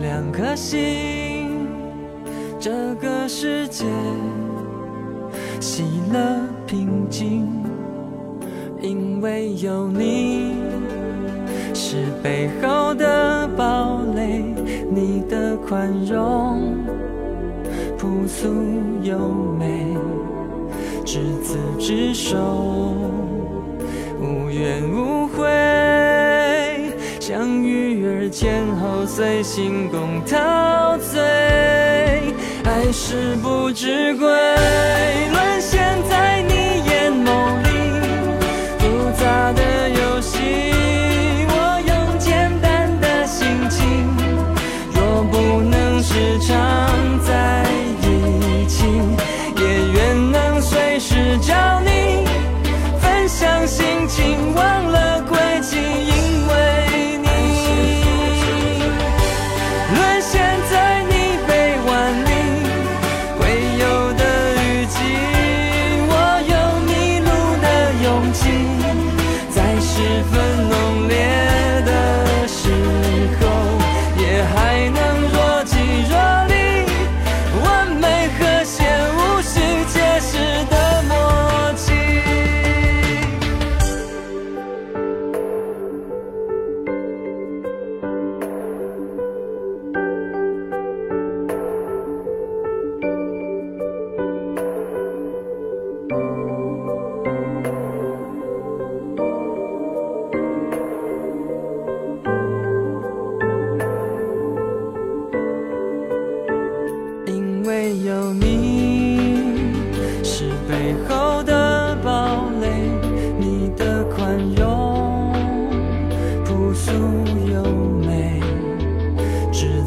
两颗心，这个世界喜乐平静，因为有你是背后的堡垒，你的宽容朴素优美。执子之手，无怨无悔，相遇前后随心共陶醉，爱是不知归，沦陷在你眼眸里，复杂的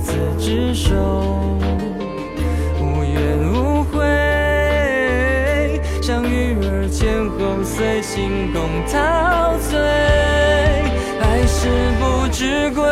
子之手，无怨无悔，像鱼儿前后随心共陶醉，爱是不知归，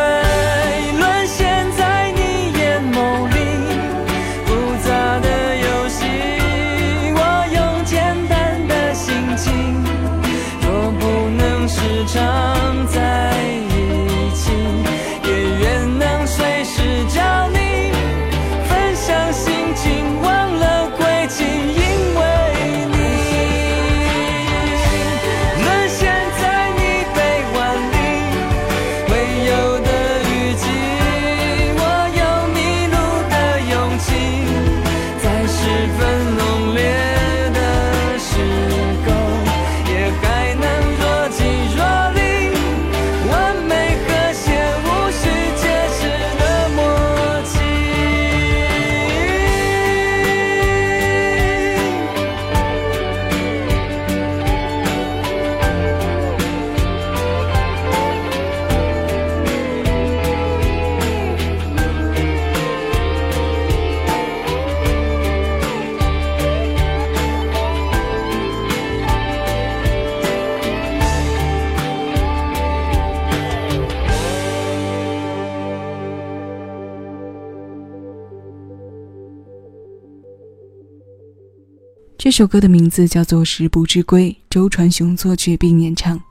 这首歌的名字叫做《食不知归》，周传雄作曲并演唱，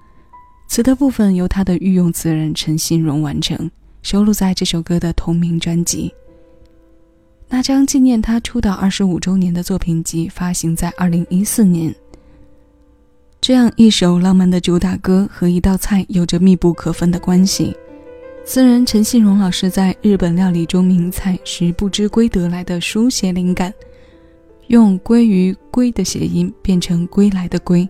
词的部分由他的御用词人陈信荣完成，收录在这首歌的同名专辑。那张纪念他出道二十五周年的作品集发行在二零一四年。这样一首浪漫的主打歌和一道菜有着密不可分的关系。词人陈信荣老师在日本料理中名菜“食不知归”得来的书写灵感。用“归于归”的谐音变成“归来”的“归”，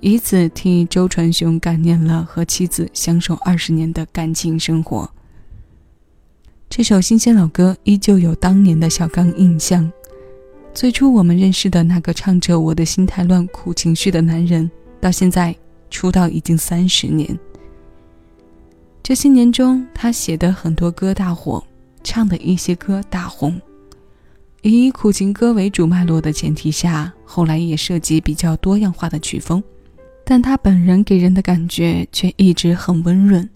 以此替周传雄感念了和妻子相守二十年的感情生活。这首新鲜老歌依旧有当年的小刚印象。最初我们认识的那个唱着“我的心太乱”苦情绪的男人，到现在出道已经三十年。这些年中，他写的很多歌大火，唱的一些歌大红。以苦情歌为主脉络的前提下，后来也涉及比较多样化的曲风，但他本人给人的感觉却一直很温润。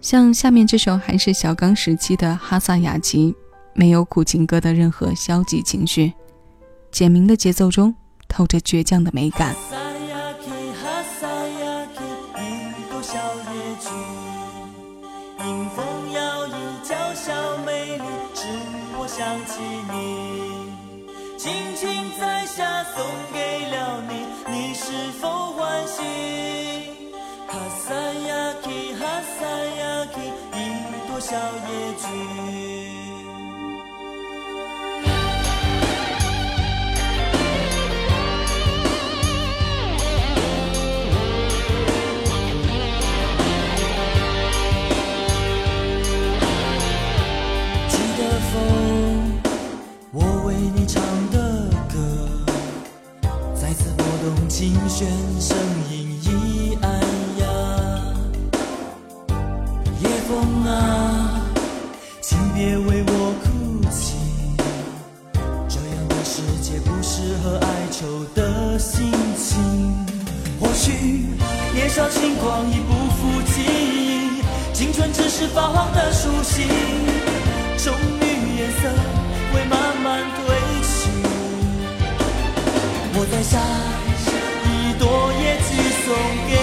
像下面这首还是小刚时期的《哈萨雅集》，没有苦情歌的任何消极情绪，简明的节奏中透着倔强的美感。小野菊。青春只是发黄的书信，终于颜色会慢慢褪去。我摘下一朵野菊送给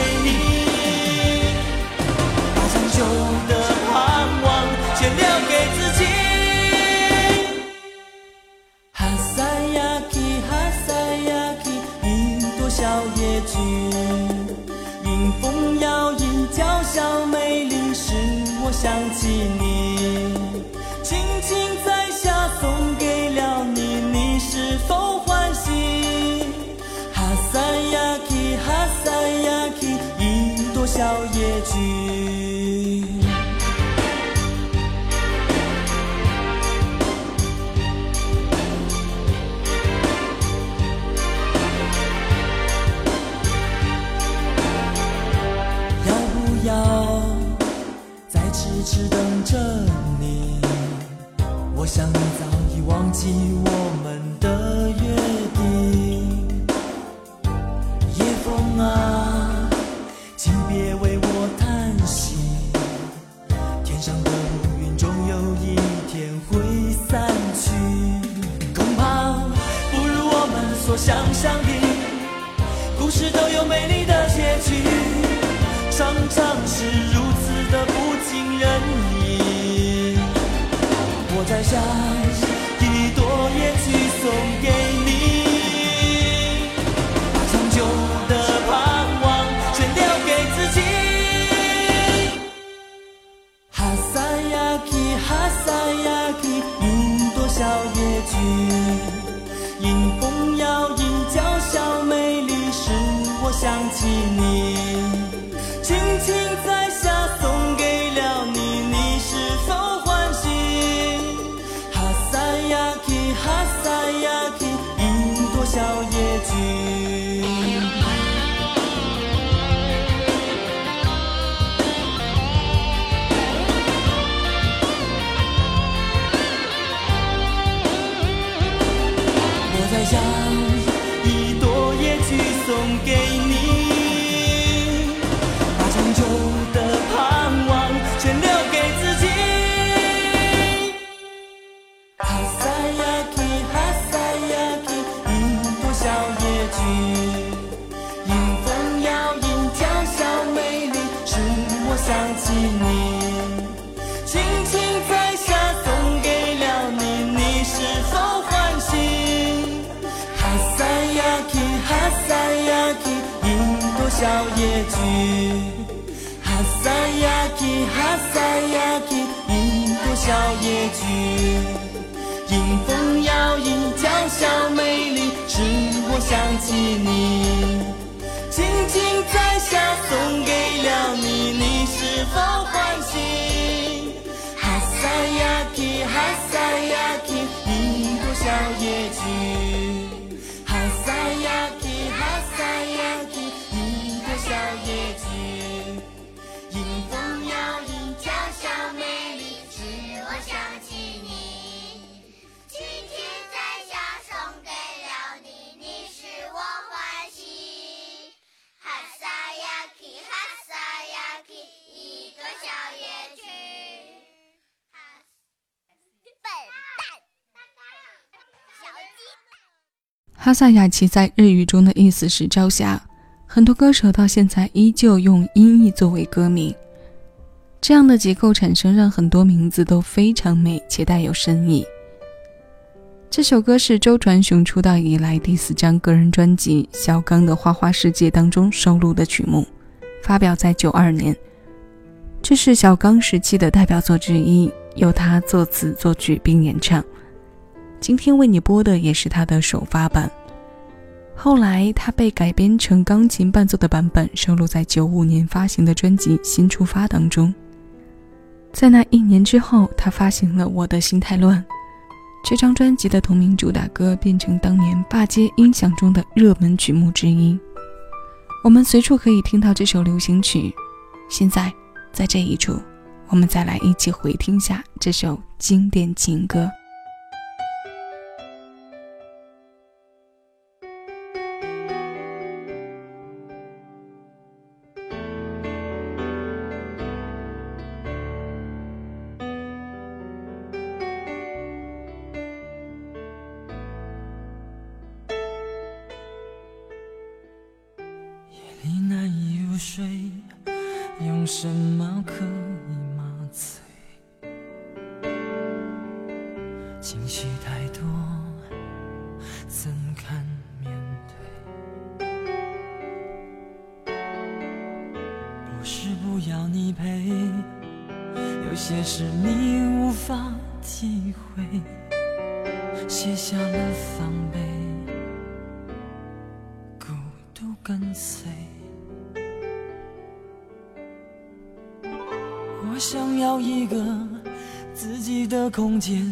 小野菊。要不要再痴痴等着你？我想你早已忘记我们的约。我想象的。故事都有美丽的结局，常常是如此的不尽人意。我在想，我想起你。小野菊。哈萨雅琪，哈萨雅琪，一朵小野菊。迎风摇曳，娇小美丽，使我想起你。轻轻摘下，送给了你，你是否欢喜？哈萨雅琪，哈萨雅琪，一朵小野菊。哈萨雅琪在日语中的意思是朝霞，很多歌手到现在依旧用音译作为歌名。这样的结构产生，让很多名字都非常美且带有深意。这首歌是周传雄出道以来第四张个人专辑《小刚的花花世界》当中收录的曲目，发表在九二年。这是小刚时期的代表作之一，由他作词作曲并演唱。今天为你播的也是他的首发版，后来他被改编成钢琴伴奏的版本，收录在九五年发行的专辑《新出发》当中。在那一年之后，他发行了《我的心太乱》，这张专辑的同名主打歌变成当年霸街音响中的热门曲目之一。我们随处可以听到这首流行曲。现在，在这一处，我们再来一起回听下这首经典情歌。情绪太多，怎堪面对？不是不要你陪，有些事你无法体会，卸下了防备，孤独跟随。我想要一个自己的空间，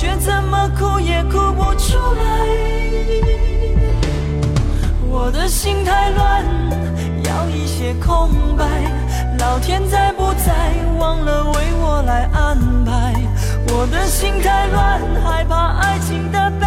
却怎么哭也哭不出来。我的心太乱，要一些空白。老天在不在，忘了为我来安排。我的心太乱，害怕爱情的背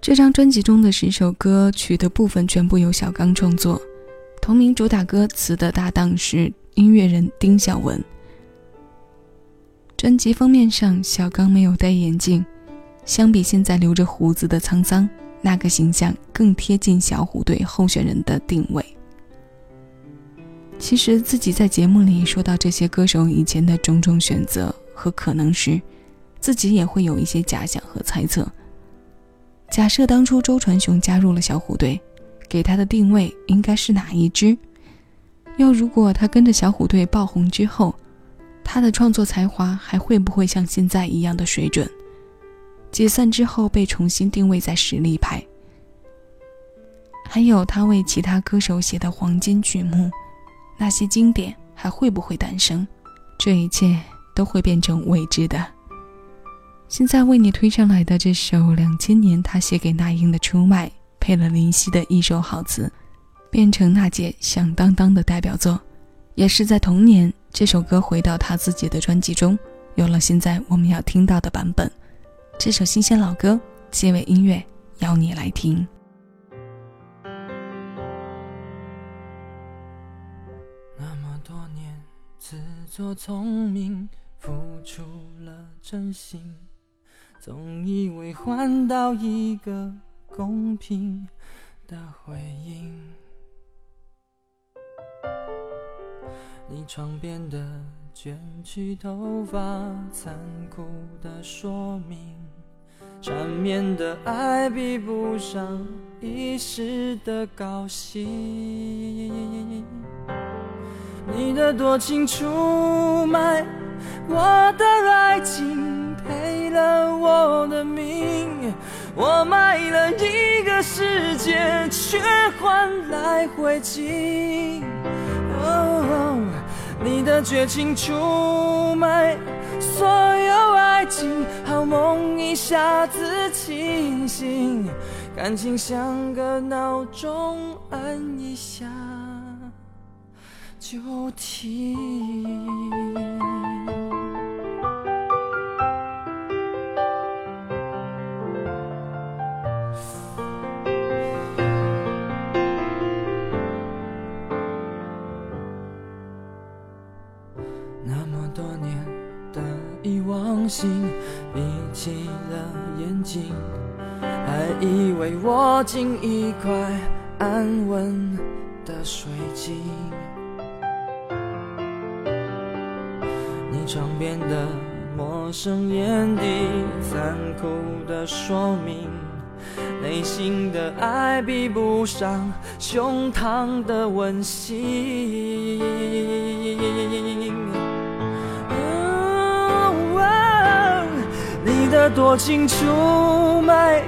这张专辑中的十首歌曲的部分全部由小刚创作，同名主打歌词的搭档是音乐人丁晓文。专辑封面上，小刚没有戴眼镜，相比现在留着胡子的沧桑，那个形象更贴近小虎队候选人的定位。其实自己在节目里说到这些歌手以前的种种选择和可能时，自己也会有一些假想和猜测。假设当初周传雄加入了小虎队，给他的定位应该是哪一支？又如果他跟着小虎队爆红之后，他的创作才华还会不会像现在一样的水准？解散之后被重新定位在实力派，还有他为其他歌手写的黄金曲目，那些经典还会不会诞生？这一切都会变成未知的。现在为你推上来的这首两千年他写给那英的《出卖》，配了林夕的一首好词，变成娜姐响当当的代表作，也是在同年这首歌回到他自己的专辑中，有了现在我们要听到的版本。这首新鲜老歌，结尾音乐邀你来听。那么多年自作聪明，付出了真心。总以为换到一个公平的回应，你床边的卷曲头发，残酷的说明，缠绵的爱比不上一时的高兴，你的多情出卖我的爱情。了我的命，我卖了一个世界，却换来灰烬。你的绝情出卖所有爱情，好梦一下子清醒，感情像个闹钟，按一下就停。心闭起了眼睛，还以为握紧一块安稳的水晶。你床边的陌生眼底，残酷的说明，内心的爱比不上胸膛的温馨。的多情出卖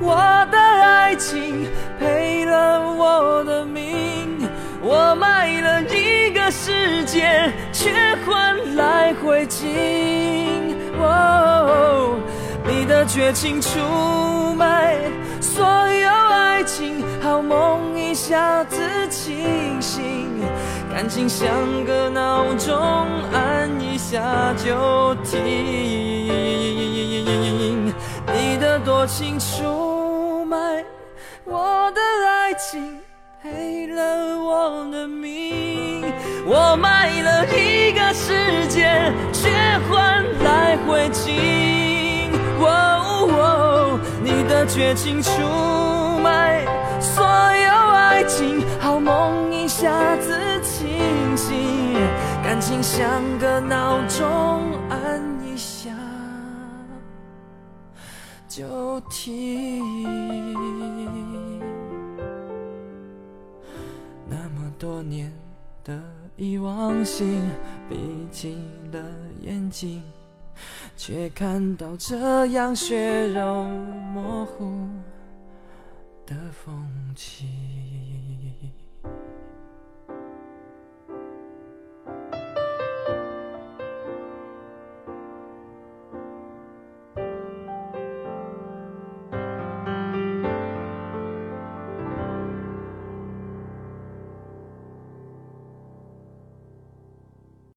我的爱情，赔了我的命，我卖了一个世界，却换来灰烬。你的绝情出卖所有爱情，好梦一下子清醒，感情像个闹钟，按一下就停。你的多情出卖我的爱情，赔了我的命，我卖了一个世界，却换来灰烬。你的绝情出卖所有爱情，好梦一下子清醒，感情像个闹钟，按一下就停。那么多年的遗忘，心闭紧了眼睛。却看到这样血肉模糊的风景。